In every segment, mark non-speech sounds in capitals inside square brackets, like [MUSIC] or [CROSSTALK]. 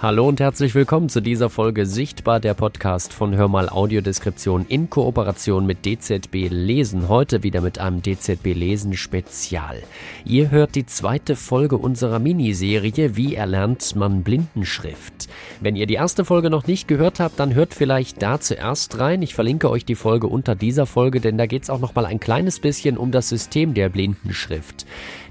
Hallo und herzlich willkommen zu dieser Folge Sichtbar, der Podcast von Hörmal Audiodeskription in Kooperation mit DZB Lesen. Heute wieder mit einem DZB Lesen Spezial. Ihr hört die zweite Folge unserer Miniserie Wie erlernt man Blindenschrift? Wenn ihr die erste Folge noch nicht gehört habt, dann hört vielleicht da zuerst rein. Ich verlinke euch die Folge unter dieser Folge, denn da geht es auch noch mal ein kleines bisschen um das System der Blindenschrift.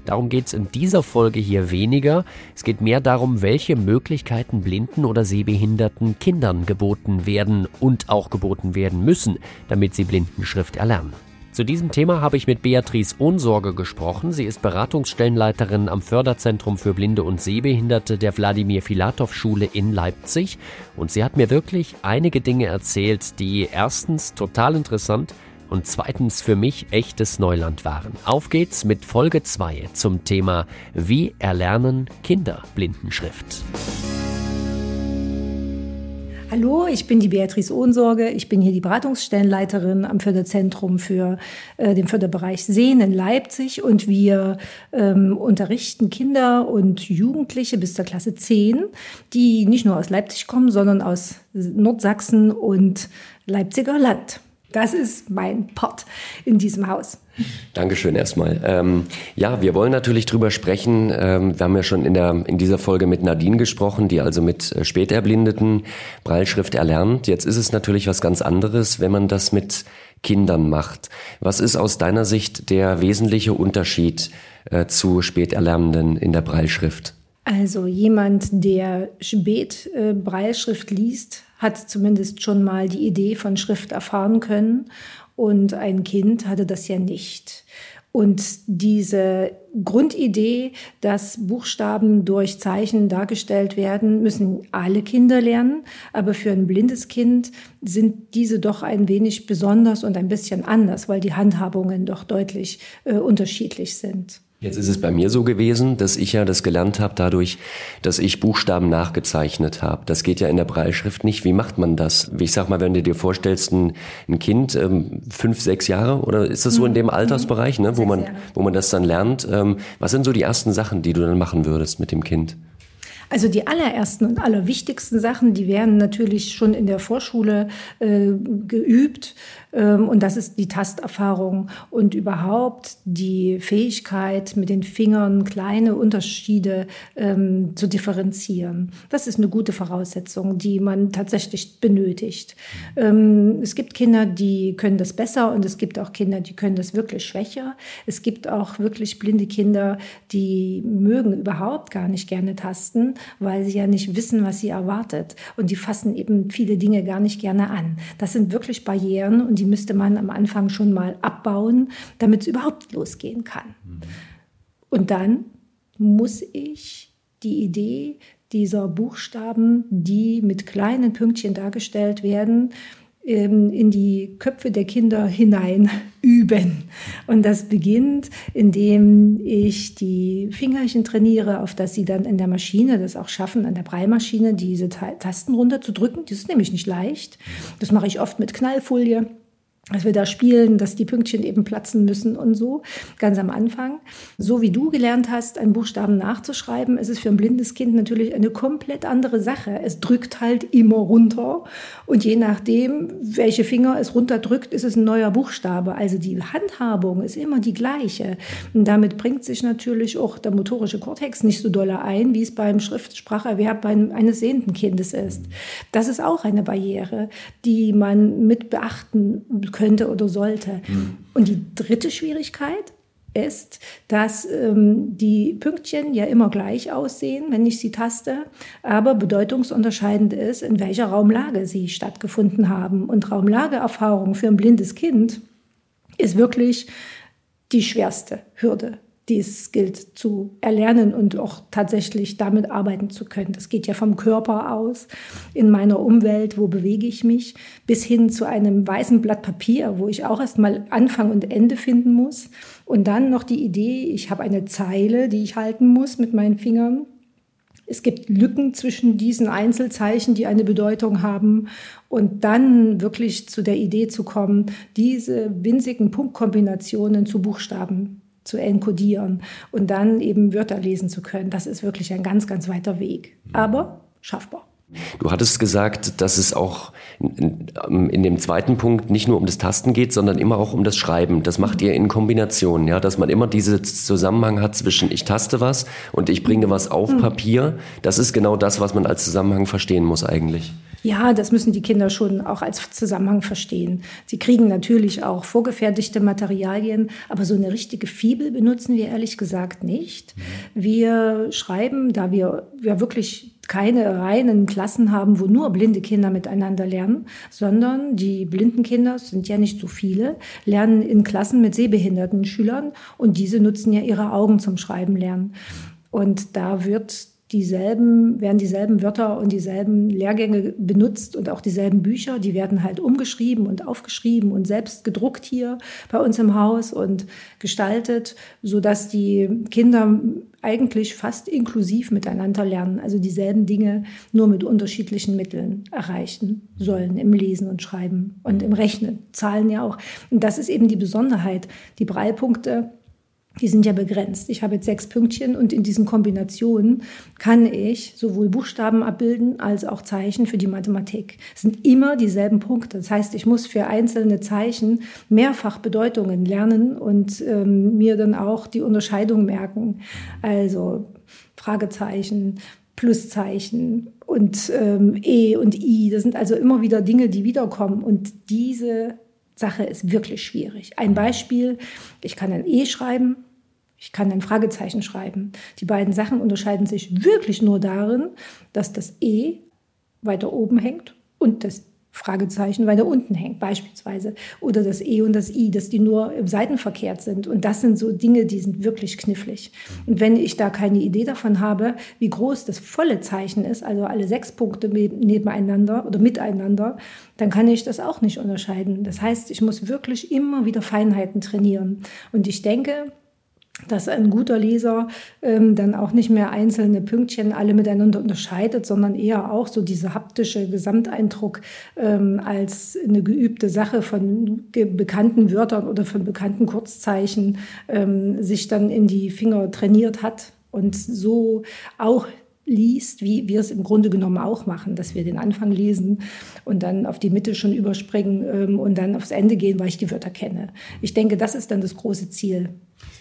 Darum geht es in dieser Folge hier weniger. Es geht mehr darum, welche Möglichkeiten blinden oder sehbehinderten Kindern geboten werden und auch geboten werden müssen, damit sie Blindenschrift erlernen. Zu diesem Thema habe ich mit Beatrice Ohnsorge gesprochen. Sie ist Beratungsstellenleiterin am Förderzentrum für Blinde und Sehbehinderte der Wladimir Filatov Schule in Leipzig. Und sie hat mir wirklich einige Dinge erzählt, die erstens total interessant und zweitens für mich echtes Neuland waren. Auf geht's mit Folge 2 zum Thema Wie erlernen Kinder Blindenschrift? Hallo, ich bin die Beatrice Ohnsorge. Ich bin hier die Beratungsstellenleiterin am Förderzentrum für äh, den Förderbereich Sehen in Leipzig und wir ähm, unterrichten Kinder und Jugendliche bis zur Klasse 10, die nicht nur aus Leipzig kommen, sondern aus Nordsachsen und Leipziger Land. Das ist mein Part in diesem Haus. Dankeschön erstmal. Ähm, ja, wir wollen natürlich drüber sprechen. Ähm, wir haben ja schon in, der, in dieser Folge mit Nadine gesprochen, die also mit äh, Späterblindeten Breilschrift erlernt. Jetzt ist es natürlich was ganz anderes, wenn man das mit Kindern macht. Was ist aus deiner Sicht der wesentliche Unterschied äh, zu Späterlernenden in der Breilschrift? Also jemand, der spät äh, Breilschrift liest, hat zumindest schon mal die Idee von Schrift erfahren können und ein Kind hatte das ja nicht. Und diese Grundidee, dass Buchstaben durch Zeichen dargestellt werden, müssen alle Kinder lernen. Aber für ein blindes Kind sind diese doch ein wenig besonders und ein bisschen anders, weil die Handhabungen doch deutlich äh, unterschiedlich sind. Jetzt ist es bei mir so gewesen, dass ich ja das gelernt habe dadurch, dass ich Buchstaben nachgezeichnet habe. Das geht ja in der Breilschrift nicht. Wie macht man das? Ich sag mal, wenn du dir vorstellst, ein, ein Kind, ähm, fünf, sechs Jahre, oder ist das so in dem mhm. Altersbereich, ne, wo man, wo man das dann lernt? Ähm, was sind so die ersten Sachen, die du dann machen würdest mit dem Kind? Also die allerersten und allerwichtigsten Sachen, die werden natürlich schon in der Vorschule äh, geübt. Ähm, und das ist die Tasterfahrung und überhaupt die Fähigkeit, mit den Fingern kleine Unterschiede ähm, zu differenzieren. Das ist eine gute Voraussetzung, die man tatsächlich benötigt. Ähm, es gibt Kinder, die können das besser und es gibt auch Kinder, die können das wirklich schwächer. Es gibt auch wirklich blinde Kinder, die mögen überhaupt gar nicht gerne tasten, weil sie ja nicht wissen, was sie erwartet. Und die fassen eben viele Dinge gar nicht gerne an. Das sind wirklich Barrieren und die müsste man am Anfang schon mal abbauen, damit es überhaupt losgehen kann. Mhm. Und dann muss ich die Idee dieser Buchstaben, die mit kleinen Pünktchen dargestellt werden, in die Köpfe der Kinder hinein [LAUGHS] üben. Und das beginnt, indem ich die Fingerchen trainiere, auf dass sie dann in der Maschine das auch schaffen, an der Breimaschine diese Tasten runterzudrücken. Das ist nämlich nicht leicht. Das mache ich oft mit Knallfolie dass wir da spielen, dass die Pünktchen eben platzen müssen und so, ganz am Anfang. So wie du gelernt hast, einen Buchstaben nachzuschreiben, ist es für ein blindes Kind natürlich eine komplett andere Sache. Es drückt halt immer runter und je nachdem, welche Finger es runterdrückt, ist es ein neuer Buchstabe. Also die Handhabung ist immer die gleiche. Und damit bringt sich natürlich auch der motorische Kortex nicht so doll ein, wie es beim Schriftspracherwerb eines sehenden Kindes ist. Das ist auch eine Barriere, die man mit beachten könnte oder sollte. Mhm. Und die dritte Schwierigkeit ist, dass ähm, die Pünktchen ja immer gleich aussehen, wenn ich sie taste, aber bedeutungsunterscheidend ist, in welcher Raumlage sie stattgefunden haben. Und Raumlageerfahrung für ein blindes Kind ist wirklich die schwerste Hürde die es gilt zu erlernen und auch tatsächlich damit arbeiten zu können. Das geht ja vom Körper aus, in meiner Umwelt, wo bewege ich mich, bis hin zu einem weißen Blatt Papier, wo ich auch erstmal Anfang und Ende finden muss. Und dann noch die Idee, ich habe eine Zeile, die ich halten muss mit meinen Fingern. Es gibt Lücken zwischen diesen Einzelzeichen, die eine Bedeutung haben. Und dann wirklich zu der Idee zu kommen, diese winzigen Punktkombinationen zu Buchstaben zu enkodieren und dann eben Wörter lesen zu können. Das ist wirklich ein ganz, ganz weiter Weg. Aber schaffbar. Du hattest gesagt, dass es auch in dem zweiten Punkt nicht nur um das Tasten geht, sondern immer auch um das Schreiben. Das macht ihr in Kombination, ja, dass man immer diesen Zusammenhang hat zwischen ich taste was und ich bringe was auf mhm. Papier. Das ist genau das, was man als Zusammenhang verstehen muss eigentlich. Ja, das müssen die Kinder schon auch als Zusammenhang verstehen. Sie kriegen natürlich auch vorgefertigte Materialien, aber so eine richtige Fibel benutzen wir ehrlich gesagt nicht. Mhm. Wir schreiben, da wir ja wirklich keine reinen Klassen haben, wo nur blinde Kinder miteinander lernen, sondern die blinden Kinder, sind ja nicht so viele, lernen in Klassen mit sehbehinderten Schülern und diese nutzen ja ihre Augen zum Schreiben lernen. Und da wird dieselben, werden dieselben Wörter und dieselben Lehrgänge benutzt und auch dieselben Bücher, die werden halt umgeschrieben und aufgeschrieben und selbst gedruckt hier bei uns im Haus und gestaltet, so dass die Kinder eigentlich fast inklusiv miteinander lernen, also dieselben Dinge nur mit unterschiedlichen Mitteln erreichen sollen im Lesen und Schreiben und im Rechnen, Zahlen ja auch. Und das ist eben die Besonderheit. Die Breilpunkte die sind ja begrenzt. Ich habe jetzt sechs Pünktchen und in diesen Kombinationen kann ich sowohl Buchstaben abbilden als auch Zeichen für die Mathematik. Es sind immer dieselben Punkte. Das heißt, ich muss für einzelne Zeichen mehrfach Bedeutungen lernen und ähm, mir dann auch die Unterscheidung merken. Also Fragezeichen, Pluszeichen und ähm, E und I. Das sind also immer wieder Dinge, die wiederkommen. Und diese Sache ist wirklich schwierig. Ein Beispiel, ich kann ein E schreiben, ich kann ein Fragezeichen schreiben. Die beiden Sachen unterscheiden sich wirklich nur darin, dass das E weiter oben hängt und das Fragezeichen weiter unten hängt, beispielsweise. Oder das E und das I, dass die nur im Seitenverkehrt sind. Und das sind so Dinge, die sind wirklich knifflig. Und wenn ich da keine Idee davon habe, wie groß das volle Zeichen ist, also alle sechs Punkte nebeneinander oder miteinander, dann kann ich das auch nicht unterscheiden. Das heißt, ich muss wirklich immer wieder Feinheiten trainieren. Und ich denke, dass ein guter Leser ähm, dann auch nicht mehr einzelne Pünktchen alle miteinander unterscheidet, sondern eher auch so diese haptische Gesamteindruck ähm, als eine geübte Sache von bekannten Wörtern oder von bekannten Kurzzeichen ähm, sich dann in die Finger trainiert hat. Und so auch liest, wie wir es im Grunde genommen auch machen, dass wir den Anfang lesen und dann auf die Mitte schon überspringen ähm, und dann aufs Ende gehen, weil ich die Wörter kenne. Ich denke, das ist dann das große Ziel.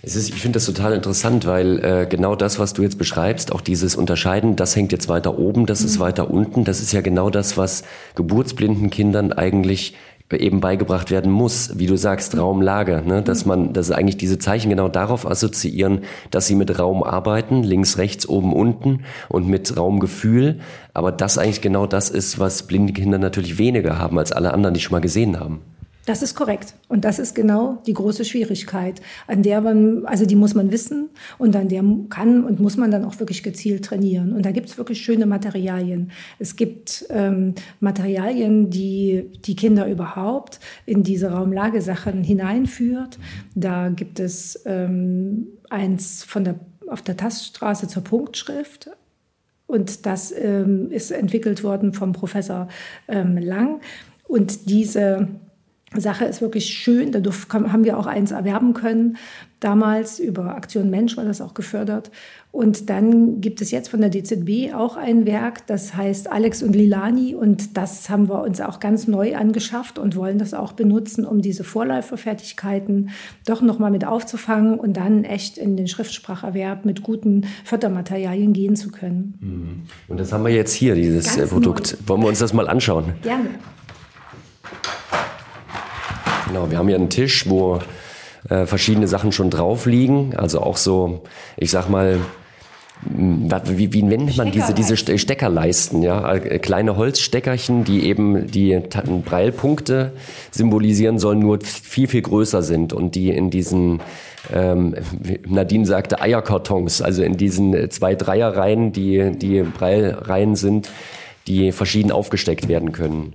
Es ist, ich finde das total interessant, weil äh, genau das, was du jetzt beschreibst, auch dieses Unterscheiden, das hängt jetzt weiter oben, das mhm. ist weiter unten, das ist ja genau das, was geburtsblinden Kindern eigentlich eben beigebracht werden muss, wie du sagst, mhm. Raumlage, ne? dass man, dass eigentlich diese Zeichen genau darauf assoziieren, dass sie mit Raum arbeiten, links, rechts, oben, unten und mit Raumgefühl, aber das eigentlich genau das ist, was blinde Kinder natürlich weniger haben als alle anderen, die schon mal gesehen haben. Das ist korrekt. Und das ist genau die große Schwierigkeit, an der man, also die muss man wissen und an der kann und muss man dann auch wirklich gezielt trainieren. Und da gibt es wirklich schöne Materialien. Es gibt ähm, Materialien, die die Kinder überhaupt in diese Raumlagesachen hineinführt. Da gibt es ähm, eins von der, auf der Taststraße zur Punktschrift. Und das ähm, ist entwickelt worden vom Professor ähm, Lang. Und diese Sache ist wirklich schön. Dadurch haben wir auch eins erwerben können. Damals über Aktion Mensch war das auch gefördert. Und dann gibt es jetzt von der DZB auch ein Werk, das heißt Alex und Lilani. Und das haben wir uns auch ganz neu angeschafft und wollen das auch benutzen, um diese Vorläuferfertigkeiten doch nochmal mit aufzufangen und dann echt in den Schriftspracherwerb mit guten Fördermaterialien gehen zu können. Mhm. Und das haben wir jetzt hier, dieses ganz Produkt. Neu. Wollen wir uns das mal anschauen? Gerne. Genau, wir haben hier einen Tisch, wo äh, verschiedene Sachen schon drauf liegen. Also auch so, ich sag mal, wie, wie nennt man diese, diese Steckerleisten, ja? Äh, kleine Holzsteckerchen, die eben die Breilpunkte symbolisieren sollen, nur viel, viel größer sind und die in diesen, ähm, Nadine sagte Eierkartons, also in diesen zwei Dreierreihen, die, die Breilreihen sind, die verschieden aufgesteckt werden können.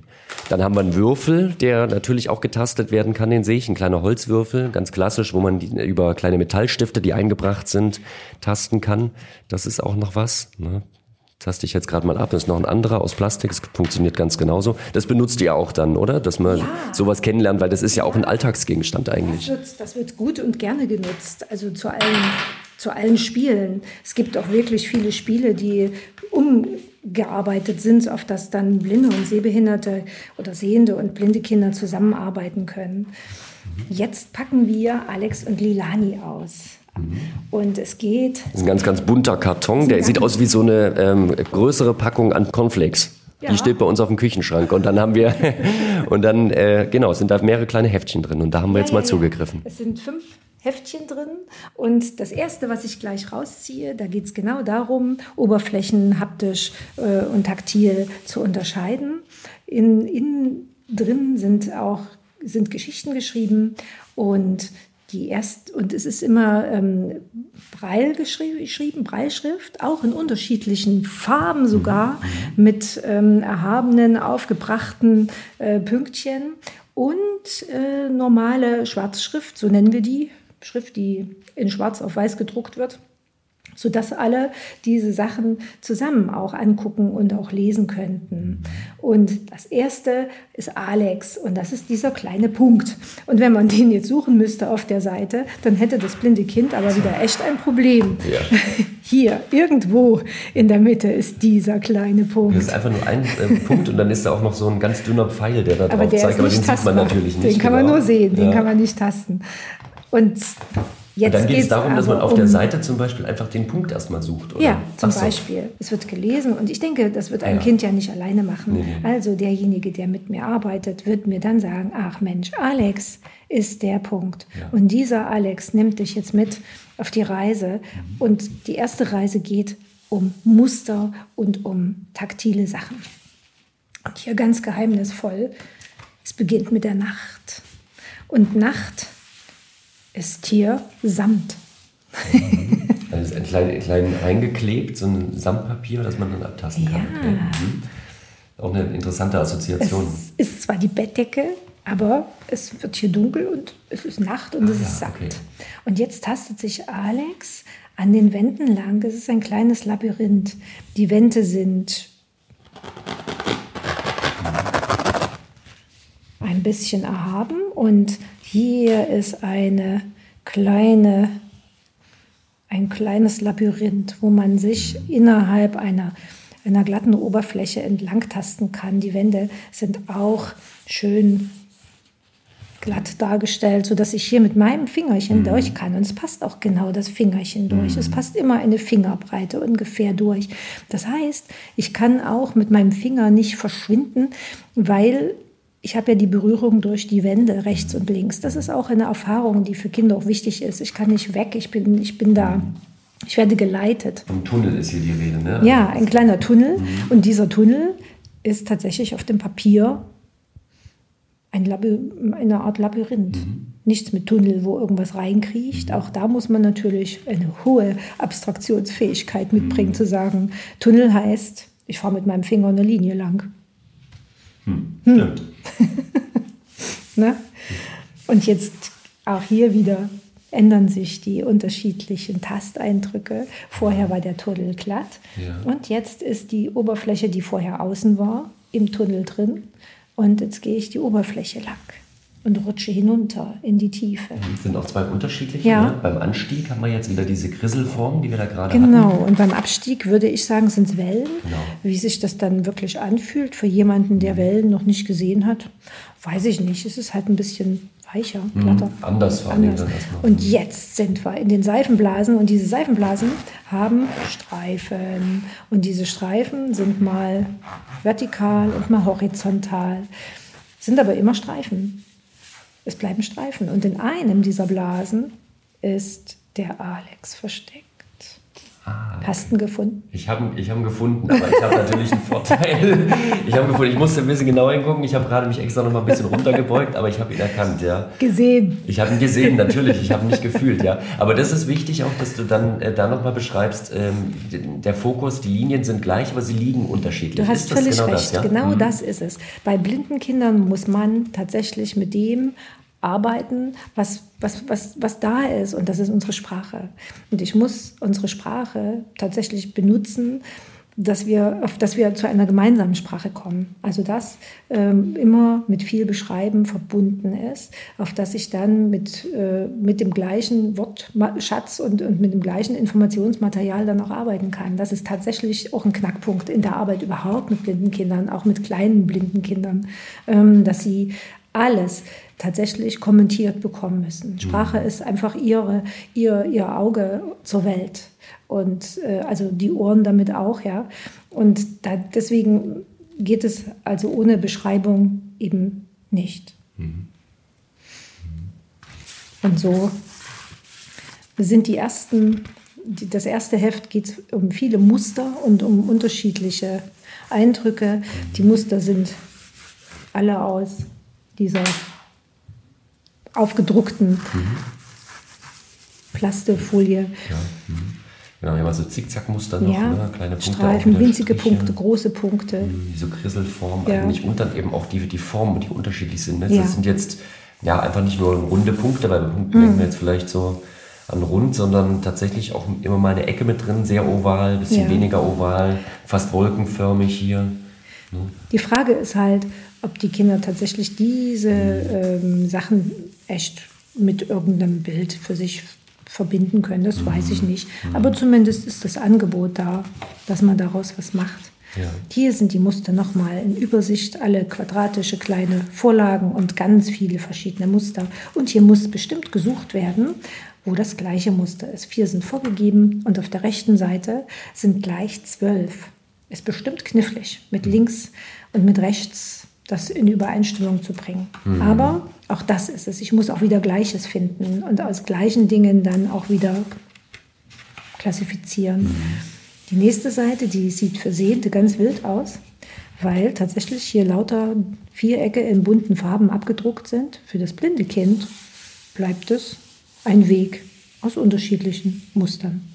Dann haben wir einen Würfel, der natürlich auch getastet werden kann, den sehe ich, ein kleiner Holzwürfel, ganz klassisch, wo man die, über kleine Metallstifte, die eingebracht sind, tasten kann. Das ist auch noch was. Ne? taste ich jetzt gerade mal ab. Das ist noch ein anderer aus Plastik. Das funktioniert ganz genauso. Das benutzt ihr auch dann, oder? Dass man ja. sowas kennenlernt, weil das ist ja auch ein Alltagsgegenstand eigentlich. Das wird, das wird gut und gerne genutzt. Also zu allen, zu allen Spielen. Es gibt auch wirklich viele Spiele, die um gearbeitet sind, auf das dann blinde und sehbehinderte oder sehende und blinde Kinder zusammenarbeiten können. Jetzt packen wir Alex und Lilani aus. Und es geht. Das ist ein ganz, ganz bunter Karton. Der sieht aus wie so eine ähm, größere Packung an Cornflakes. Ja. Die steht bei uns auf dem Küchenschrank. Und dann haben wir, [LAUGHS] und dann, äh, genau, sind da mehrere kleine Heftchen drin. Und da haben wir ja, jetzt mal ja, zugegriffen. Es sind fünf Heftchen drin. Und das erste, was ich gleich rausziehe, da geht es genau darum, Oberflächen haptisch äh, und taktil zu unterscheiden. In, in drin sind auch sind Geschichten geschrieben und die erst und es ist immer ähm, Breil geschrieben, Breilschrift, auch in unterschiedlichen Farben sogar, mhm. mit ähm, erhabenen, aufgebrachten äh, Pünktchen und äh, normale Schwarzschrift, so nennen wir die, Schrift, die in Schwarz auf Weiß gedruckt wird sodass alle diese Sachen zusammen auch angucken und auch lesen könnten. Und das erste ist Alex und das ist dieser kleine Punkt. Und wenn man den jetzt suchen müsste auf der Seite, dann hätte das blinde Kind aber [LAUGHS] wieder echt ein Problem. Ja. [LAUGHS] Hier, irgendwo in der Mitte ist dieser kleine Punkt. Das ist einfach nur ein äh, Punkt und dann ist da auch noch so ein ganz dünner Pfeil, der da drauf aber der zeigt, aber den tastbar. sieht man natürlich nicht. Den kann genau. man nur sehen, den ja. kann man nicht tasten. Und Jetzt und dann geht es darum, dass man auf um, der Seite zum Beispiel einfach den Punkt erstmal sucht. Oder? Ja, zum so. Beispiel. Es wird gelesen und ich denke, das wird ein ja. Kind ja nicht alleine machen. Nee, nee. Also derjenige, der mit mir arbeitet, wird mir dann sagen, ach Mensch, Alex ist der Punkt. Ja. Und dieser Alex nimmt dich jetzt mit auf die Reise. Mhm. Und die erste Reise geht um Muster und um taktile Sachen. Und hier ganz geheimnisvoll, es beginnt mit der Nacht. Und Nacht ist hier Samt. also ein klein, klein eingeklebt, so ein Samtpapier, das man dann abtasten kann. Ja. Okay. Mhm. Auch eine interessante Assoziation. Es ist zwar die Bettdecke, aber es wird hier dunkel und es ist Nacht und ah, es ist Samt. Okay. Und jetzt tastet sich Alex an den Wänden lang. Es ist ein kleines Labyrinth. Die Wände sind ein bisschen erhaben und hier ist eine kleine, ein kleines Labyrinth, wo man sich innerhalb einer, einer glatten Oberfläche entlangtasten kann. Die Wände sind auch schön glatt dargestellt, sodass ich hier mit meinem Fingerchen mhm. durch kann. Und es passt auch genau das Fingerchen durch. Mhm. Es passt immer eine Fingerbreite ungefähr durch. Das heißt, ich kann auch mit meinem Finger nicht verschwinden, weil ich habe ja die Berührung durch die Wände rechts und links. Das ist auch eine Erfahrung, die für Kinder auch wichtig ist. Ich kann nicht weg, ich bin, ich bin da. Ich werde geleitet. Vom Tunnel ist hier die Rede, ne? Ja, ein kleiner Tunnel. Mhm. Und dieser Tunnel ist tatsächlich auf dem Papier ein eine Art Labyrinth. Mhm. Nichts mit Tunnel, wo irgendwas reinkriecht. Mhm. Auch da muss man natürlich eine hohe Abstraktionsfähigkeit mitbringen, mhm. zu sagen, Tunnel heißt, ich fahre mit meinem Finger eine Linie lang. Hm, stimmt. [LAUGHS] ne? Und jetzt auch hier wieder ändern sich die unterschiedlichen Tasteindrücke. Vorher war der Tunnel glatt ja. und jetzt ist die Oberfläche, die vorher außen war, im Tunnel drin. Und jetzt gehe ich die Oberfläche lang und rutsche hinunter in die Tiefe. Das sind auch zwei unterschiedliche. Ja. Ne? Beim Anstieg haben wir jetzt wieder diese Grisselform, die wir da gerade genau. hatten. Genau, und beim Abstieg würde ich sagen, sind es Wellen. Genau. Wie sich das dann wirklich anfühlt für jemanden, der Wellen noch nicht gesehen hat, weiß ich nicht. Es ist halt ein bisschen weicher, mhm. glatter. Mhm. Anders vor allem Und jetzt sind wir in den Seifenblasen und diese Seifenblasen haben Streifen. Und diese Streifen sind mal vertikal und mal horizontal, sind aber immer Streifen. Es bleiben Streifen. Und in einem dieser Blasen ist der Alex versteckt. Ah, Hast du ihn gefunden? Ich habe ich hab ihn gefunden, aber ich habe natürlich einen Vorteil. [LAUGHS] Ich habe gefunden, ich musste ein bisschen genauer hingucken. Ich habe gerade mich extra noch mal ein bisschen runtergebeugt, aber ich habe ihn erkannt, ja. Gesehen. Ich habe ihn gesehen, natürlich. Ich habe ihn nicht gefühlt, ja. Aber das ist wichtig auch, dass du dann äh, da noch mal beschreibst, ähm, der Fokus, die Linien sind gleich, aber sie liegen unterschiedlich. Du hast völlig genau recht. Das, ja? Genau mhm. das ist es. Bei blinden Kindern muss man tatsächlich mit dem arbeiten, was, was, was, was da ist. Und das ist unsere Sprache. Und ich muss unsere Sprache tatsächlich benutzen, dass wir, dass wir zu einer gemeinsamen Sprache kommen. Also das ähm, immer mit viel Beschreiben verbunden ist, auf das ich dann mit, äh, mit dem gleichen Wortschatz und, und mit dem gleichen Informationsmaterial dann auch arbeiten kann. Das ist tatsächlich auch ein Knackpunkt in der Arbeit überhaupt mit blinden Kindern, auch mit kleinen blinden Kindern, ähm, dass sie alles tatsächlich kommentiert bekommen müssen. Sprache mhm. ist einfach ihre, ihr, ihr Auge zur Welt und äh, also die Ohren damit auch, ja. Und da, deswegen geht es also ohne Beschreibung eben nicht. Mhm. Und so sind die ersten, die, das erste Heft geht um viele Muster und um unterschiedliche Eindrücke. Die Muster sind alle aus dieser aufgedruckten mhm. Plastefolie. Ja. Mhm. Genau, wir haben also Zickzackmuster noch, ja, ne? kleine Punkte. Streifen, winzige Striche. Punkte, große Punkte. Mhm, so Krisselform ja. eigentlich und dann eben auch die, die Formen, die unterschiedlich sind. Ne? Das sind jetzt ja einfach nicht nur runde Punkte, weil bei Punkten mhm. denken wir jetzt vielleicht so an rund, sondern tatsächlich auch immer mal eine Ecke mit drin, sehr oval, bisschen weniger oval, fast wolkenförmig hier. Ne? Die Frage ist halt, ob die Kinder tatsächlich diese ähm, Sachen echt mit irgendeinem Bild für sich verbinden können. Das weiß ich mhm. nicht. Mhm. Aber zumindest ist das Angebot da, dass man daraus was macht. Ja. Hier sind die Muster nochmal in Übersicht, alle quadratische kleine Vorlagen und ganz viele verschiedene Muster. Und hier muss bestimmt gesucht werden, wo das gleiche Muster ist. Vier sind vorgegeben und auf der rechten Seite sind gleich zwölf. Ist bestimmt knifflig, mit mhm. links und mit rechts das in Übereinstimmung zu bringen. Mhm. Aber auch das ist es. Ich muss auch wieder Gleiches finden und aus gleichen Dingen dann auch wieder klassifizieren. Mhm. Die nächste Seite, die sieht für Sehende ganz wild aus, weil tatsächlich hier lauter Vierecke in bunten Farben abgedruckt sind. Für das blinde Kind bleibt es ein Weg aus unterschiedlichen Mustern.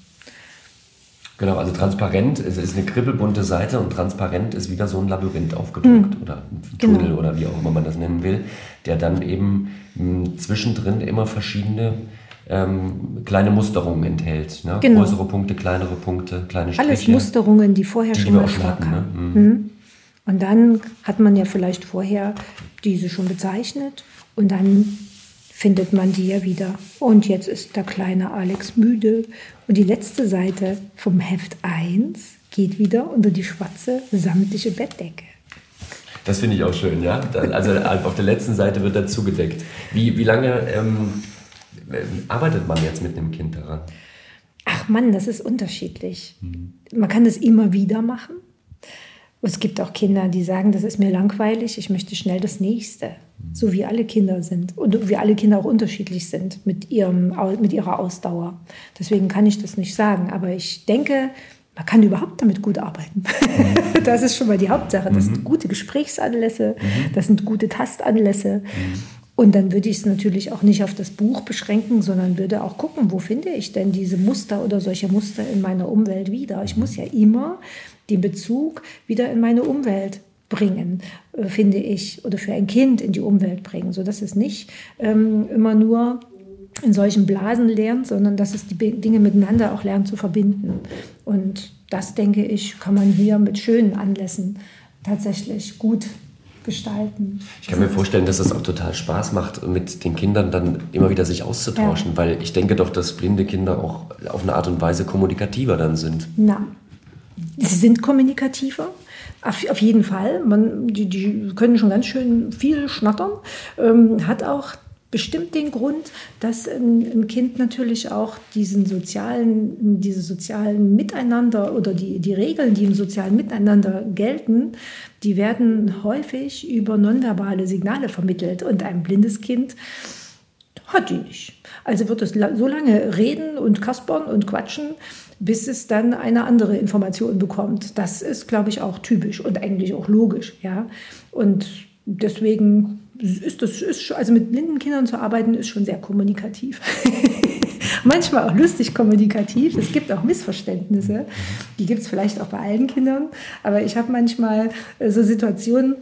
Genau, also transparent, es ist eine kribbelbunte Seite und transparent ist wieder so ein Labyrinth aufgedruckt mhm. oder ein Tunnel genau. oder wie auch immer man das nennen will, der dann eben mh, hm, zwischendrin immer verschiedene ähm, kleine Musterungen enthält. Ne? Genau. Größere Punkte, kleinere Punkte, kleine Striche. Alles Musterungen, die vorher die schon mal vorkamen. Ne? Mhm. Mhm. Und dann hat man ja vielleicht vorher diese schon bezeichnet und dann findet man die ja wieder. Und jetzt ist der kleine Alex müde. Und die letzte Seite vom Heft 1 geht wieder unter die schwarze samtliche Bettdecke. Das finde ich auch schön, ja. Also auf der letzten Seite wird er zugedeckt. Wie, wie lange ähm, arbeitet man jetzt mit einem Kind daran? Ach Mann, das ist unterschiedlich. Mhm. Man kann das immer wieder machen. Es gibt auch Kinder, die sagen, das ist mir langweilig, ich möchte schnell das nächste. So wie alle Kinder sind und wie alle Kinder auch unterschiedlich sind mit, ihrem, mit ihrer Ausdauer. Deswegen kann ich das nicht sagen. Aber ich denke, man kann überhaupt damit gut arbeiten. Mhm. [LAUGHS] das ist schon mal die Hauptsache. Das sind mhm. gute Gesprächsanlässe, mhm. das sind gute Tastanlässe. Und dann würde ich es natürlich auch nicht auf das Buch beschränken, sondern würde auch gucken, wo finde ich denn diese Muster oder solche Muster in meiner Umwelt wieder. Ich muss ja immer den Bezug wieder in meine Umwelt bringen, äh, finde ich, oder für ein Kind in die Umwelt bringen, sodass es nicht ähm, immer nur in solchen Blasen lernt, sondern dass es die Dinge miteinander auch lernt zu verbinden. Und das, denke ich, kann man hier mit schönen Anlässen tatsächlich gut gestalten. Ich kann mir vorstellen, dass es auch total Spaß macht, mit den Kindern dann immer wieder sich auszutauschen, ja. weil ich denke doch, dass blinde Kinder auch auf eine Art und Weise kommunikativer dann sind. Na, sie sind kommunikativer. Auf, auf jeden Fall. Man, die, die können schon ganz schön viel schnattern. Ähm, hat auch bestimmt den Grund, dass ein, Kind natürlich auch diesen sozialen, diese sozialen Miteinander oder die, die Regeln, die im sozialen Miteinander gelten, die werden häufig über nonverbale Signale vermittelt. Und ein blindes Kind hat die nicht. Also wird es so lange reden und kaspern und quatschen, bis es dann eine andere Information bekommt. Das ist, glaube ich, auch typisch und eigentlich auch logisch. Ja? Und deswegen ist das, ist, also mit blinden Kindern zu arbeiten, ist schon sehr kommunikativ. [LAUGHS] Manchmal auch lustig kommunikativ. Es gibt auch Missverständnisse. Die gibt es vielleicht auch bei allen Kindern. Aber ich habe manchmal äh, so Situationen,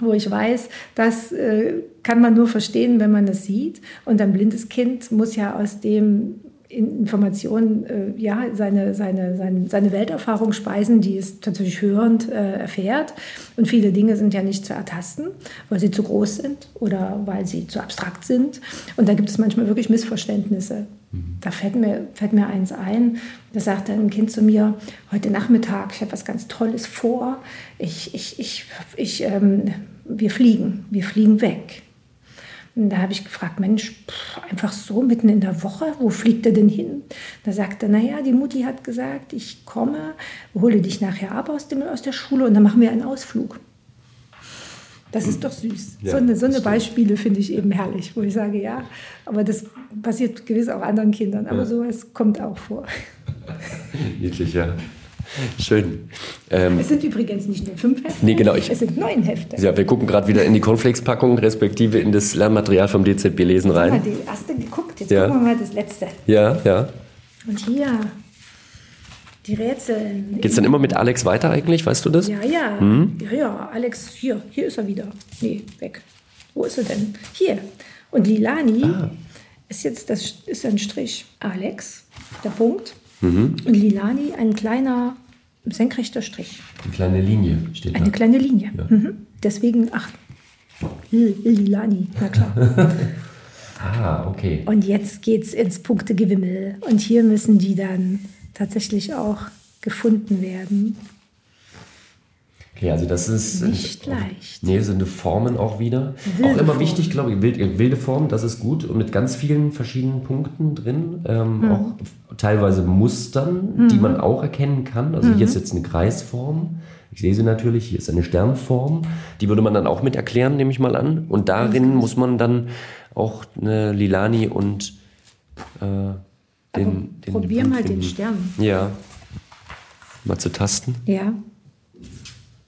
wo ich weiß, das äh, kann man nur verstehen, wenn man das sieht. Und ein blindes Kind muss ja aus dem Informationen, äh, ja, seine, seine, seine, seine Welterfahrung speisen, die es tatsächlich hörend äh, erfährt. Und viele Dinge sind ja nicht zu ertasten, weil sie zu groß sind oder weil sie zu abstrakt sind. Und da gibt es manchmal wirklich Missverständnisse. Mhm. Da fällt mir, fällt mir eins ein, da sagte ein Kind zu mir, heute Nachmittag, ich habe was ganz Tolles vor, ich, ich, ich, ich, ähm, wir fliegen, wir fliegen weg. Und da habe ich gefragt, Mensch, pff, einfach so mitten in der Woche, wo fliegt er denn hin? Da sagte er, naja, die Mutti hat gesagt, ich komme, hole dich nachher ab aus, dem, aus der Schule und dann machen wir einen Ausflug. Das ist doch süß. Ja, so eine, so eine Beispiele finde ich eben herrlich, wo ich sage, ja, aber das passiert gewiss auch anderen Kindern, aber ja. sowas kommt auch vor. [LAUGHS] Niedlich, ja. Schön. Ähm, es sind übrigens nicht nur fünf Hefte, nee, genau, ich, es sind neun Hefte. Ja, wir gucken gerade wieder in die Cornflakes-Packung, respektive in das Lernmaterial vom DZB Lesen rein. Ich habe die erste geguckt, jetzt ja. gucken wir mal das letzte. Ja, ja. Und hier, die Rätsel. Geht es dann immer mit Alex weiter eigentlich, weißt du das? Ja, ja. Hm? Ja, ja, Alex, hier, hier ist er wieder. Nee, weg. Wo ist er denn? Hier. Und Lilani ah. ist jetzt, das ist ein Strich. Alex, der Punkt. Mhm. Und Lilani, ein kleiner senkrechter Strich. Eine kleine Linie steht Eine da. kleine Linie. Ja. Mhm. Deswegen, ach, Lilani, na klar. [LAUGHS] ah, okay. Und jetzt geht es ins Punktegewimmel. Und hier müssen die dann tatsächlich auch gefunden werden. Okay, also das ist nicht äh, leicht. Nee, sind Formen auch wieder. Wilde auch immer Form. wichtig, glaube ich, wilde, wilde Form, das ist gut und mit ganz vielen verschiedenen Punkten drin. Ähm, mhm. Auch teilweise Mustern, mhm. die man auch erkennen kann. Also mhm. hier ist jetzt eine Kreisform. Ich sehe sie natürlich, hier ist eine Sternform. Die würde man dann auch mit erklären, nehme ich mal an. Und darin muss man dann auch eine Lilani und äh, den, den, Probier den mal den Stern. Ja. Mal zu tasten. Ja.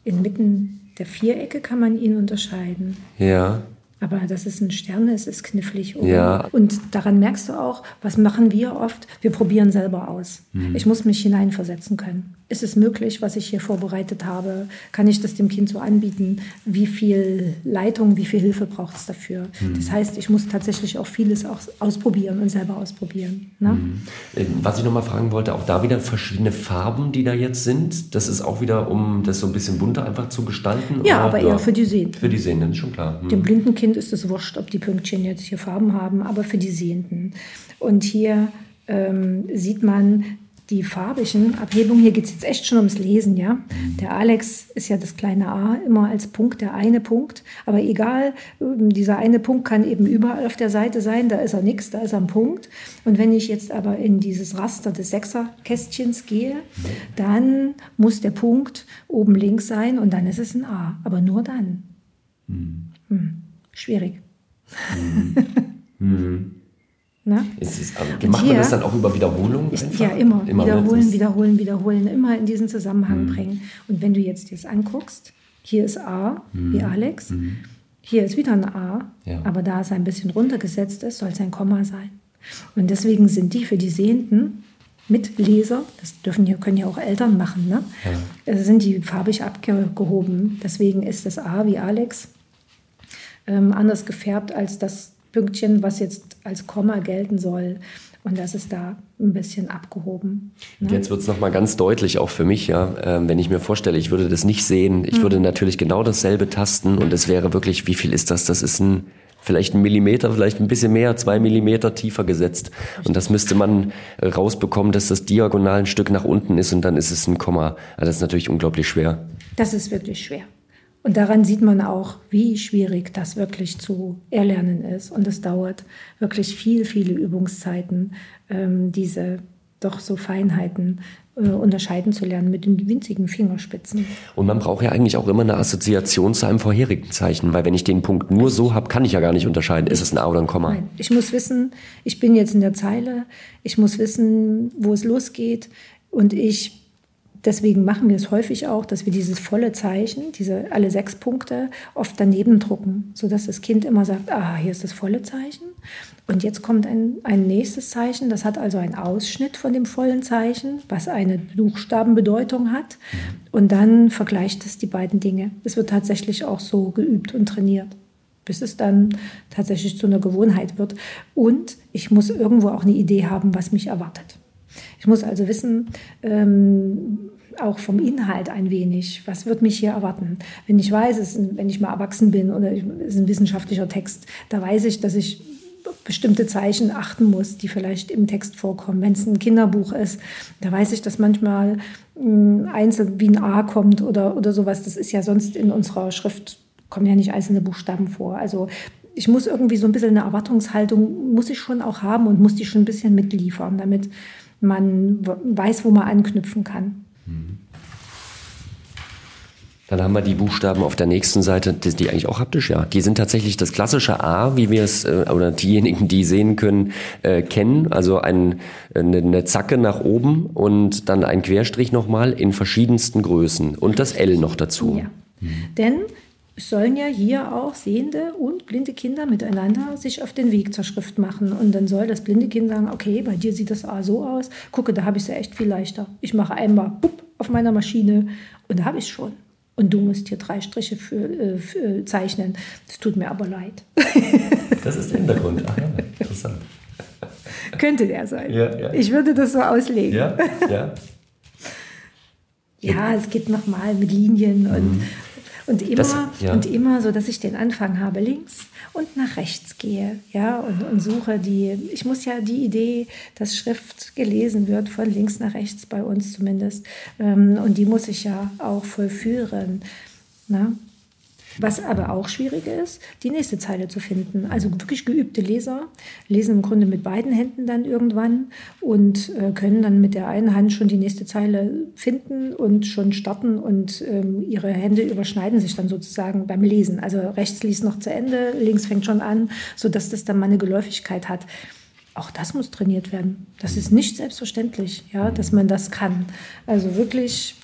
Inmitten der Vierecke kann man ihn unterscheiden. Ja. Aber dass es ein Stern ist, ist knifflig. Oben. Ja. Und daran merkst du auch, was machen wir oft? Wir probieren selber aus. Mhm. Ich muss mich hineinversetzen können. Ist es möglich, was ich hier vorbereitet habe? Kann ich das dem Kind so anbieten? Wie viel Leitung, wie viel Hilfe braucht es dafür? Mhm. Das heißt, ich muss tatsächlich auch vieles auch ausprobieren und selber ausprobieren. Ne? Mhm. Äh, was ich noch mal fragen wollte, auch da wieder verschiedene Farben, die da jetzt sind. Das ist auch wieder, um das so ein bisschen bunter einfach zu gestalten? Ja, oder? aber eher ja. für die Sehenden. Für die Sehenden, ist schon klar. Mhm. Dem blinden Kind ist es wurscht, ob die Pünktchen jetzt hier Farben haben, aber für die Sehenden. Und hier ähm, sieht man die farbigen Abhebungen. Hier geht es jetzt echt schon ums Lesen, ja. Der Alex ist ja das kleine a immer als Punkt, der eine Punkt. Aber egal, ähm, dieser eine Punkt kann eben überall auf der Seite sein. Da ist er nichts, da ist er ein Punkt. Und wenn ich jetzt aber in dieses Raster des Sechserkästchens gehe, dann muss der Punkt oben links sein und dann ist es ein A. Aber nur dann. Mhm. Hm. Schwierig. Mhm. mhm. [LAUGHS] Ne? Ist es, macht hier, man das dann auch über Wiederholung? Ist, ja, immer. immer wiederholen, wiederholen, wiederholen, immer in diesen Zusammenhang mhm. bringen. Und wenn du jetzt das anguckst, hier ist A, mhm. wie Alex, mhm. hier ist wieder ein A, ja. aber da es ein bisschen runtergesetzt ist, soll es ein Komma sein. Und deswegen sind die für die Sehenden Mitleser, das dürfen hier, können ja auch Eltern machen, ne? Ja. Äh, sind die farbig abgehoben. Deswegen ist das A wie Alex ähm, anders gefärbt als das Pünktchen, was jetzt als Komma gelten soll. Und das ist da ein bisschen abgehoben. Ne? Jetzt wird es nochmal ganz deutlich, auch für mich, ja, äh, wenn ich mir vorstelle, ich würde das nicht sehen, ich mhm. würde natürlich genau dasselbe tasten und es wäre wirklich, wie viel ist das? Das ist ein vielleicht ein Millimeter, vielleicht ein bisschen mehr, zwei Millimeter tiefer gesetzt. Und das müsste man rausbekommen, dass das diagonal ein Stück nach unten ist und dann ist es ein Komma. Also das ist natürlich unglaublich schwer. Das ist wirklich schwer. Und daran sieht man auch, wie schwierig das wirklich zu erlernen ist. Und es dauert wirklich viel, viele Übungszeiten, ähm, diese doch so Feinheiten äh, unterscheiden zu lernen mit den winzigen Fingerspitzen. Und man braucht ja eigentlich auch immer eine Assoziation zu einem vorherigen Zeichen, weil wenn ich den Punkt nur so habe, kann ich ja gar nicht unterscheiden, ist es ein A oder ein Komma. Nein, ich muss wissen, ich bin jetzt in der Zeile, ich muss wissen, wo es losgeht und ich Deswegen machen wir es häufig auch, dass wir dieses volle Zeichen, diese alle sechs Punkte, oft daneben drucken, sodass das Kind immer sagt, ah, hier ist das volle Zeichen. Und jetzt kommt ein, ein nächstes Zeichen, das hat also einen Ausschnitt von dem vollen Zeichen, was eine Buchstabenbedeutung hat. Und dann vergleicht es die beiden Dinge. Es wird tatsächlich auch so geübt und trainiert. bis es dann tatsächlich zu einer Gewohnheit wird. Und ich muss irgendwo auch eine Idee haben, was mich erwartet. Ich muss also wissen, ähm, auch vom Inhalt ein wenig, was wird mich hier erwarten. Wenn ich weiß, es, wenn ich mal erwachsen bin oder es ist ein wissenschaftlicher Text, da weiß ich, dass ich bestimmte Zeichen achten muss, die vielleicht im Text vorkommen. Wenn es ein Kinderbuch ist, da weiß ich, dass manchmal hm, einzeln wie ein A kommt oder, oder sowas. Das ist ja sonst in unserer Schrift, kommen ja nicht einzelne Buchstaben vor. Also ich muss irgendwie so ein bisschen eine Erwartungshaltung, muss ich schon auch haben und muss die schon ein bisschen mitliefern, damit man weiß, wo man anknüpfen kann. Dann haben wir die Buchstaben auf der nächsten Seite, die, die eigentlich auch haptisch, ja. Die sind tatsächlich das klassische A, wie wir es, äh, oder diejenigen, die sehen können, äh, kennen. Also ein, eine, eine Zacke nach oben und dann ein Querstrich nochmal in verschiedensten Größen und das L noch dazu. Ja. Mhm. Denn sollen ja hier auch sehende und blinde Kinder miteinander sich auf den Weg zur Schrift machen. Und dann soll das blinde Kind sagen, okay, bei dir sieht das A so aus. Gucke, da habe ich es ja echt viel leichter. Ich mache einmal bupp, auf meiner Maschine und da habe ich es schon. Und du musst hier drei Striche für, äh, für, äh, zeichnen. Das tut mir aber leid. [LAUGHS] das ist der Hintergrund. Ah, ja, interessant. [LAUGHS] Könnte der sein. Ja, ja. Ich würde das so auslegen. Ja, ja. [LAUGHS] ja es geht nochmal mit Linien und, mhm. Und, immer, das, ja. und immer so, dass ich den Anfang habe links und nach rechts gehe, ja, und, und suche die, ich muss ja die Idee, dass Schrift gelesen wird, von links nach rechts bei uns zumindest, ähm, und die muss ich ja auch vollführen. Na? Was aber auch schwierig ist, die nächste Zeile zu finden. Also wirklich geübte Leser lesen im Grunde mit beiden Händen dann irgendwann und äh, können dann mit der einen Hand schon die nächste Zeile finden und schon starten und ähm, ihre Hände überschneiden sich dann sozusagen beim Lesen. Also rechts liest noch zu Ende, links fängt schon an, sodass das dann mal eine Geläufigkeit hat. Auch das muss trainiert werden. Das ist nicht selbstverständlich, ja, dass man das kann. Also wirklich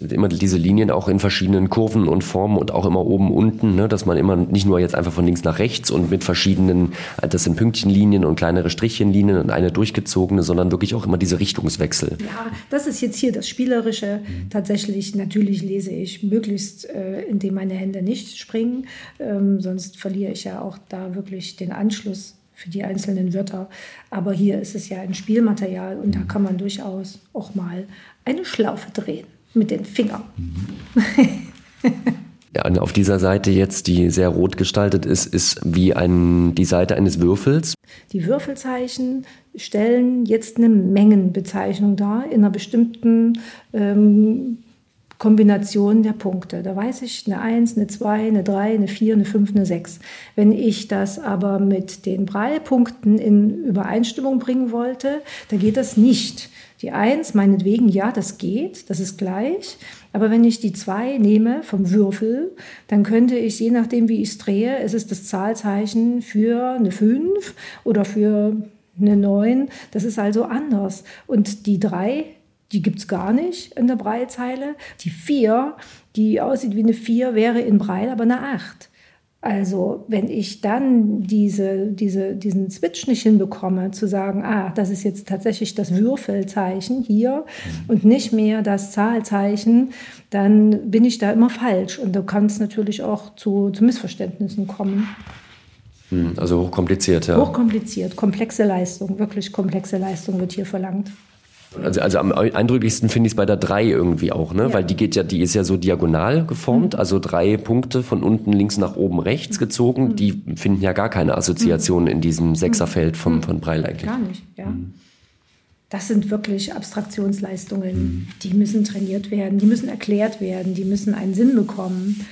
immer diese Linien auch in verschiedenen Kurven und Formen und auch immer oben unten, ne, dass man immer nicht nur jetzt einfach von links nach rechts und mit verschiedenen, das sind Pünktchenlinien und kleinere Strichchenlinien und eine durchgezogene, sondern wirklich auch immer diese Richtungswechsel. Ja, das ist jetzt hier das Spielerische. Mhm. Tatsächlich, natürlich lese ich möglichst, äh, indem meine Hände nicht springen, ähm, sonst verliere ich ja auch da wirklich den Anschluss für die einzelnen Wörter. Aber hier ist es ja ein Spielmaterial und da mhm. kann man durchaus auch mal eine Schlaufe drehen mit den Fingern. [LAUGHS] Ja, und auf dieser Seite jetzt, die sehr rot gestaltet ist, ist wie ein, die Seite eines Würfels. Die Würfelzeichen stellen jetzt eine Mengenbezeichnung dar in einer bestimmten ähm, Kombination der Punkte. Da weiß ich eine 1, eine 2, eine 3, eine 4, eine 5, eine 6. Wenn ich das aber mit den Breilpunkten in Übereinstimmung bringen wollte, da geht das nicht. Die 1, meinetwegen, ja, das geht, das ist gleich. Aber wenn ich die 2 nehme vom Würfel, dann könnte ich, je nachdem, wie ich es drehe, es ist das Zahlzeichen für eine 5 oder für eine 9. Das ist also anders. Und die 3, die gibt es gar nicht in der Breilzeile. Die 4, die aussieht wie eine 4, wäre in Breil aber eine 8. Also wenn ich dann diese, diese, diesen Switch nicht hinbekomme, zu sagen, ah, das ist jetzt tatsächlich das Würfelzeichen hier und nicht mehr das Zahlzeichen, dann bin ich da immer falsch. Und da kann es natürlich auch zu, zu Missverständnissen kommen. Hm, also hochkompliziert, ja. Hochkompliziert, komplexe Leistung, wirklich komplexe Leistung wird hier verlangt. Also, also am eindrücklichsten finde ich es bei der 3 irgendwie auch, ne? Ja. Weil die geht ja, die ist ja so diagonal geformt, mhm. also drei Punkte von unten links nach oben rechts mhm. gezogen, mhm. die finden ja gar keine Assoziation mhm. in diesem Sechserfeld vom, mhm. von Breil eigentlich. Gar nicht, ja. Mhm. Das sind wirklich Abstraktionsleistungen, die müssen trainiert werden, die müssen erklärt werden, die müssen einen Sinn bekommen.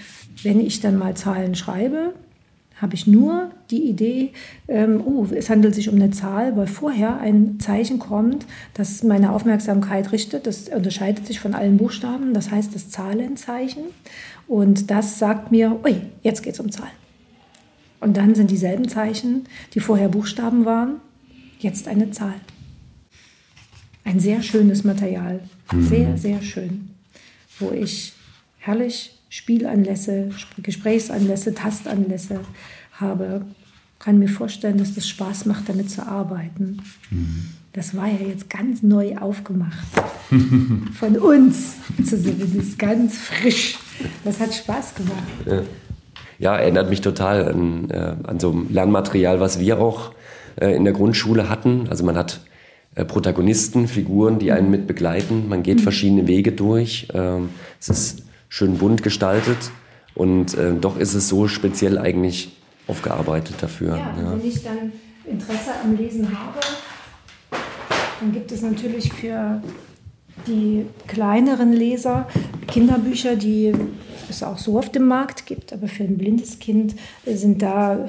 Wenn ich dann mal Zahlen schreibe, habe ich nur die Idee, ähm, oh, es handelt sich um eine Zahl, weil vorher ein Zeichen kommt, das meine Aufmerksamkeit richtet. Das unterscheidet sich von allen Buchstaben, das heißt das Zahlenzeichen. Und das sagt mir, ui, jetzt geht es um Zahlen. Und dann sind dieselben Zeichen, die vorher Buchstaben waren, jetzt eine Zahl. Ein sehr schönes Material, mhm. sehr, sehr schön, wo ich herrlich Spielanlässe, Gesprächsanlässe, Tastanlässe habe, kann mir vorstellen, dass das Spaß macht, damit zu arbeiten. Mhm. Das war ja jetzt ganz neu aufgemacht. [LAUGHS] Von uns zumindest ganz frisch. Das hat Spaß gemacht. Ja. ja, erinnert mich total an, äh, an so Lernmaterial, was wir auch äh, in der Grundschule hatten. Also man hat äh, Protagonisten, Figuren, die einen mit begleiten. Man geht mhm. verschiedene Wege durch. Ähm, es ist schön bunt gestaltet und äh, doch ist es so speziell eigentlich aufgearbeitet dafür. Ja, ja. wenn ich dann Interesse am Lesen habe, dann gibt es natürlich für die kleineren Leser Kinderbücher, die es auch so auf dem Markt gibt, aber für ein blindes Kind sind da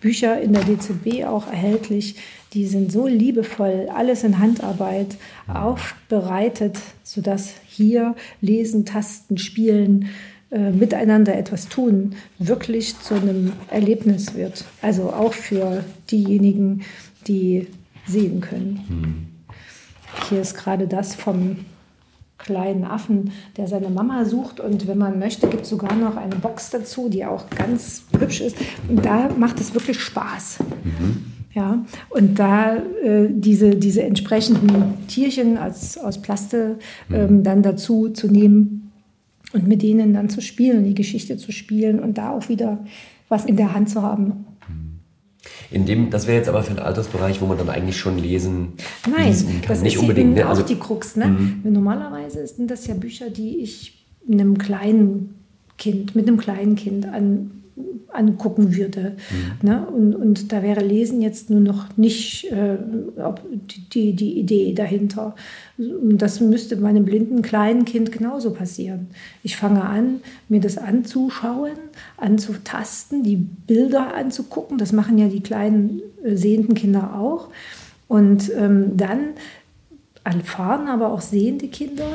Bücher in der DZB auch erhältlich. Die sind so liebevoll, alles in Handarbeit aufbereitet, sodass hier Lesen, Tasten, Spielen, äh, miteinander etwas tun, wirklich zu einem Erlebnis wird. Also auch für diejenigen, die sehen können. Mhm. Hier ist gerade das vom kleinen Affen, der seine Mama sucht. Und wenn man möchte, gibt es sogar noch eine Box dazu, die auch ganz hübsch ist. Und da macht es wirklich Spaß. Mhm. Ja, und da äh, diese, diese entsprechenden Tierchen als, aus Plaste mhm. ähm, dann dazu zu nehmen und mit denen dann zu spielen, die Geschichte zu spielen und da auch wieder was in der Hand zu haben. In dem, das wäre jetzt aber für einen Altersbereich, wo man dann eigentlich schon lesen, Nein, lesen kann. das Nicht ist unbedingt, ne? auch also, die Krux. Ne? Mhm. Normalerweise sind das ja Bücher, die ich einem kleinen Kind, mit einem kleinen Kind an, angucken würde. Mhm. Ne? Und, und da wäre Lesen jetzt nur noch nicht äh, die, die Idee dahinter. Das müsste meinem blinden kleinen Kind genauso passieren. Ich fange an, mir das anzuschauen, anzutasten, die Bilder anzugucken. Das machen ja die kleinen äh, sehenden Kinder auch. Und ähm, dann erfahren aber auch sehende Kinder,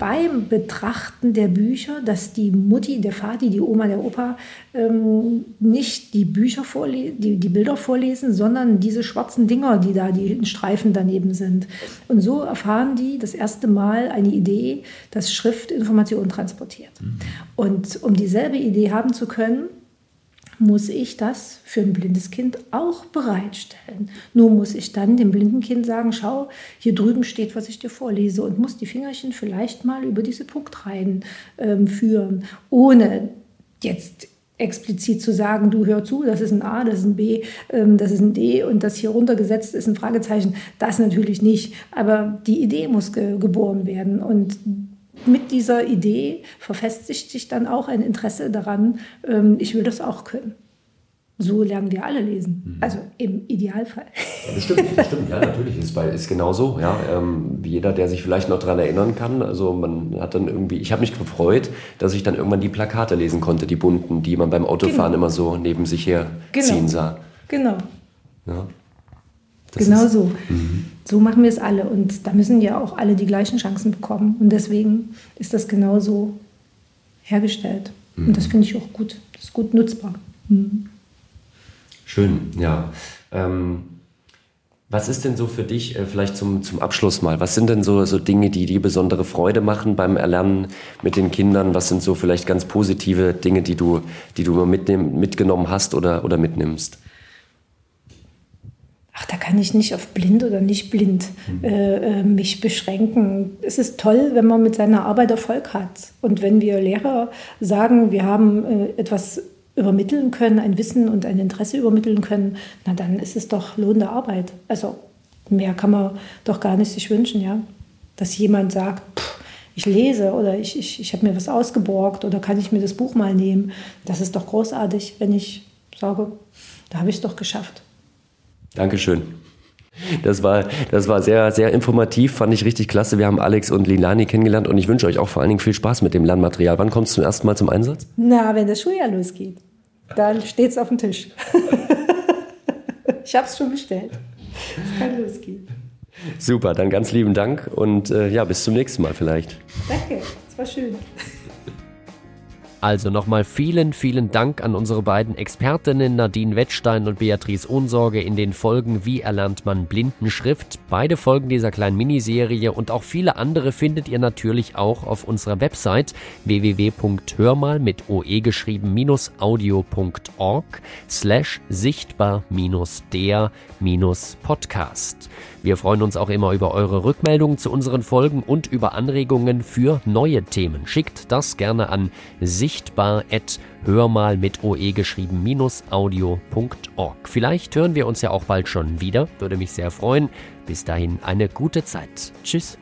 beim Betrachten der Bücher, dass die Mutti, der Vati, die Oma, der Opa ähm, nicht die Bücher vorlesen, die, die Bilder vorlesen, sondern diese schwarzen Dinger, die da die Streifen daneben sind. Und so erfahren die das erste Mal eine Idee, dass Schrift Informationen transportiert. Mhm. Und um dieselbe Idee haben zu können, muss ich das für ein blindes Kind auch bereitstellen. Nur muss ich dann dem blinden Kind sagen, schau, hier drüben steht, was ich dir vorlese und muss die Fingerchen vielleicht mal über diese Punktreihen ähm, führen, ohne jetzt explizit zu sagen, du hör zu, das ist ein A, das ist ein B, ähm, das ist ein D und das hier runtergesetzt ist ein Fragezeichen. Das natürlich nicht. Aber die Idee muss ge geboren werden und mit dieser Idee verfestigt sich dann auch ein Interesse daran, ähm, ich will das auch können. So lernen wir alle lesen. Mhm. Also im Idealfall. Ja, das stimmt. Ja, natürlich ist es ist genauso. Ja, ähm, jeder, der sich vielleicht noch daran erinnern kann. Also man hat dann irgendwie, ich habe mich gefreut, dass ich dann irgendwann die Plakate lesen konnte, die bunten, die man beim Autofahren genau. immer so neben sich her genau. ziehen sah. Genau. Ja. Genau ist, so. Mhm. So machen wir es alle. Und da müssen ja auch alle die gleichen Chancen bekommen. Und deswegen ist das genauso hergestellt. Mhm. Und das finde ich auch gut. Das ist gut nutzbar. Mhm. Schön, ja. Ähm, was ist denn so für dich, äh, vielleicht zum, zum Abschluss mal, was sind denn so, so Dinge, die dir besondere Freude machen beim Erlernen mit den Kindern? Was sind so vielleicht ganz positive Dinge, die du, die du mitnehm, mitgenommen hast oder, oder mitnimmst? Ach, da kann ich nicht auf blind oder nicht blind mhm. äh, äh, mich beschränken. Es ist toll, wenn man mit seiner Arbeit Erfolg hat. Und wenn wir Lehrer sagen, wir haben äh, etwas übermitteln können, ein Wissen und ein Interesse übermitteln können, na dann ist es doch lohnende Arbeit. Also mehr kann man doch gar nicht sich wünschen, ja. Dass jemand sagt, pff, ich lese oder ich, ich, ich habe mir was ausgeborgt oder kann ich mir das Buch mal nehmen. Das ist doch großartig, wenn ich sage, da habe ich es doch geschafft. Dankeschön. Das war, das war sehr, sehr informativ, fand ich richtig klasse. Wir haben Alex und Lilani kennengelernt und ich wünsche euch auch vor allen Dingen viel Spaß mit dem Lernmaterial. Wann kommt es zum ersten Mal zum Einsatz? Na, wenn das Schuljahr losgeht. Dann steht es auf dem Tisch. ich habe es schon bestellt. Es kann losgehen. Super, dann ganz lieben Dank und äh, ja, bis zum nächsten Mal vielleicht. Danke, es war schön. Also nochmal vielen, vielen Dank an unsere beiden Expertinnen Nadine Wettstein und Beatrice Ohnsorge in den Folgen Wie erlernt man Blindenschrift. Beide Folgen dieser kleinen Miniserie und auch viele andere findet ihr natürlich auch auf unserer Website www.hörmal mit oe geschrieben audio.org slash sichtbar der Podcast. Wir freuen uns auch immer über eure Rückmeldungen zu unseren Folgen und über Anregungen für neue Themen. Schickt das gerne an sichtbar@ hörmal mit oe geschrieben audio.org. Vielleicht hören wir uns ja auch bald schon wieder, würde mich sehr freuen. Bis dahin eine gute Zeit. Tschüss.